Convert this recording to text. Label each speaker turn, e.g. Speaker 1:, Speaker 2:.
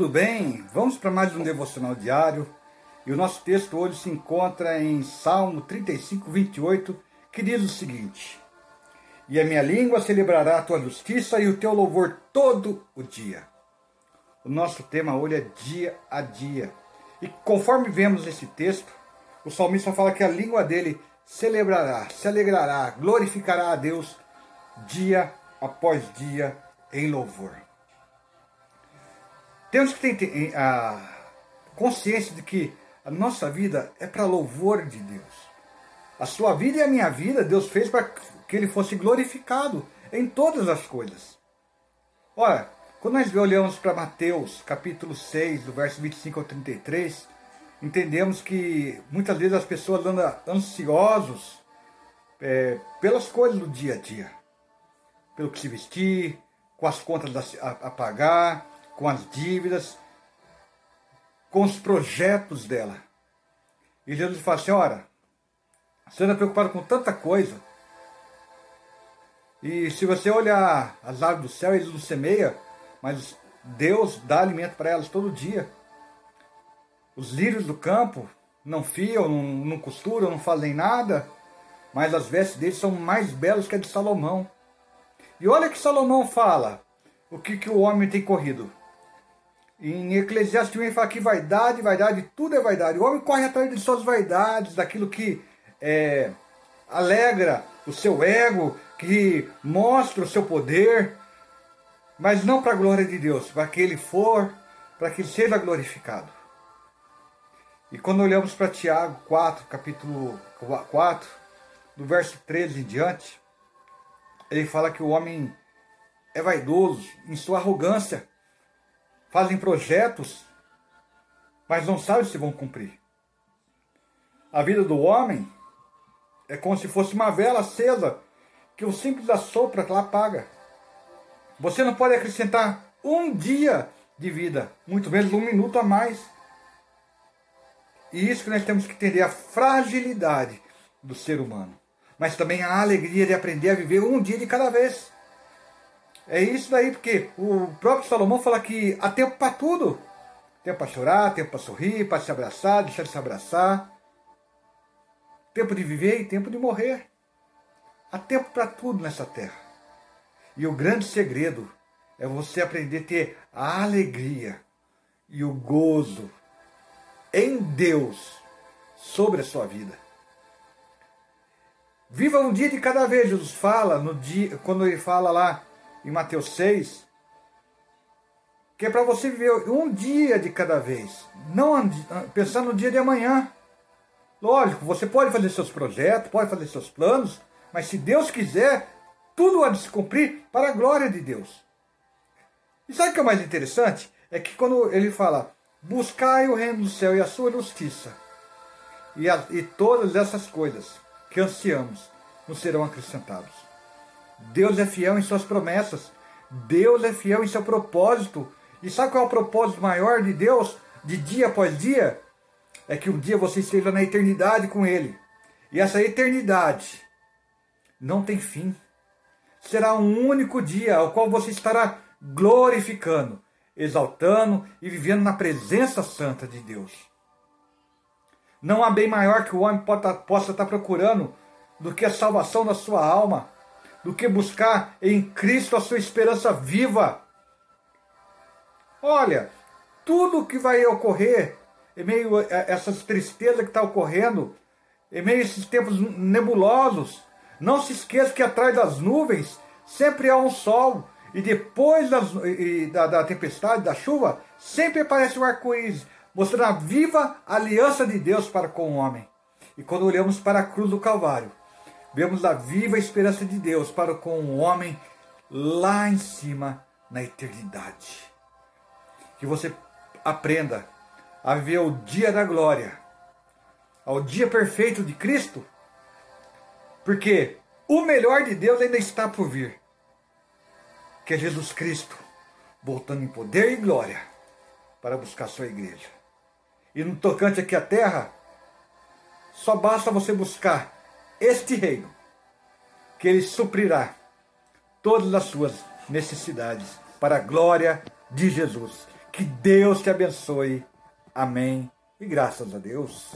Speaker 1: Tudo bem? Vamos para mais um devocional diário. E o nosso texto hoje se encontra em Salmo 35, 28, que diz o seguinte: E a minha língua celebrará a tua justiça e o teu louvor todo o dia. O nosso tema hoje é dia a dia. E conforme vemos esse texto, o salmista fala que a língua dele celebrará, se alegrará, glorificará a Deus dia após dia em louvor. Temos que ter a consciência de que a nossa vida é para louvor de Deus. A sua vida e a minha vida, Deus fez para que Ele fosse glorificado em todas as coisas. Olha, quando nós olhamos para Mateus, capítulo 6, do verso 25 ao 33, entendemos que muitas vezes as pessoas andam ansiosos é, pelas coisas do dia a dia. Pelo que se vestir, com as contas a, a pagar, com as dívidas, com os projetos dela. E Jesus fala assim: ora, você anda preocupado com tanta coisa. E se você olhar as aves do céu, eles não semeiam, mas Deus dá alimento para elas todo dia. Os lírios do campo não fiam, não, não costuram, não fazem nada, mas as vestes deles são mais belas que a de Salomão. E olha que Salomão fala, o que, que o homem tem corrido. Em Eclesiastes também fala que vaidade, vaidade, tudo é vaidade. O homem corre atrás de suas vaidades, daquilo que é, alegra o seu ego, que mostra o seu poder, mas não para a glória de Deus, para que ele for, para que ele seja glorificado. E quando olhamos para Tiago 4, capítulo 4, do verso 13 em diante, ele fala que o homem é vaidoso em sua arrogância, fazem projetos, mas não sabem se vão cumprir. A vida do homem é como se fosse uma vela acesa que o simples assopra lá apaga. Você não pode acrescentar um dia de vida, muito menos um minuto a mais. E isso que nós temos que entender, a fragilidade do ser humano. Mas também a alegria de aprender a viver um dia de cada vez. É isso daí, porque o próprio Salomão fala que há tempo para tudo. Tempo para chorar, tempo para sorrir, para se abraçar, deixar de se abraçar. Tempo de viver e tempo de morrer. Há tempo para tudo nessa terra. E o grande segredo é você aprender a ter a alegria e o gozo em Deus sobre a sua vida. Viva um dia de cada vez, Jesus fala no dia, quando ele fala lá em Mateus 6, que é para você viver um dia de cada vez, não pensando no dia de amanhã. Lógico, você pode fazer seus projetos, pode fazer seus planos, mas se Deus quiser, tudo há de se cumprir para a glória de Deus. E sabe o que é mais interessante? É que quando ele fala, buscai o reino do céu e a sua justiça, e, a, e todas essas coisas que ansiamos nos serão acrescentados. Deus é fiel em suas promessas. Deus é fiel em seu propósito. E sabe qual é o propósito maior de Deus, de dia após dia? É que um dia você esteja na eternidade com Ele. E essa eternidade não tem fim. Será um único dia ao qual você estará glorificando, exaltando e vivendo na presença santa de Deus. Não há bem maior que o homem possa estar procurando do que a salvação da sua alma do que buscar em Cristo a sua esperança viva. Olha, tudo que vai ocorrer, em meio a essas tristezas que está ocorrendo, em meio a esses tempos nebulosos, não se esqueça que atrás das nuvens sempre há um sol, e depois das, e da, da tempestade, da chuva, sempre aparece um arco-íris, mostrando a viva aliança de Deus para com o homem. E quando olhamos para a cruz do Calvário, vemos a viva esperança de Deus para com o homem lá em cima na eternidade. Que você aprenda a viver o dia da glória, ao dia perfeito de Cristo, porque o melhor de Deus ainda está por vir, que é Jesus Cristo, voltando em poder e glória para buscar sua igreja. E no tocante aqui à terra, só basta você buscar este reino, que ele suprirá todas as suas necessidades para a glória de Jesus. Que Deus te abençoe. Amém. E graças a Deus.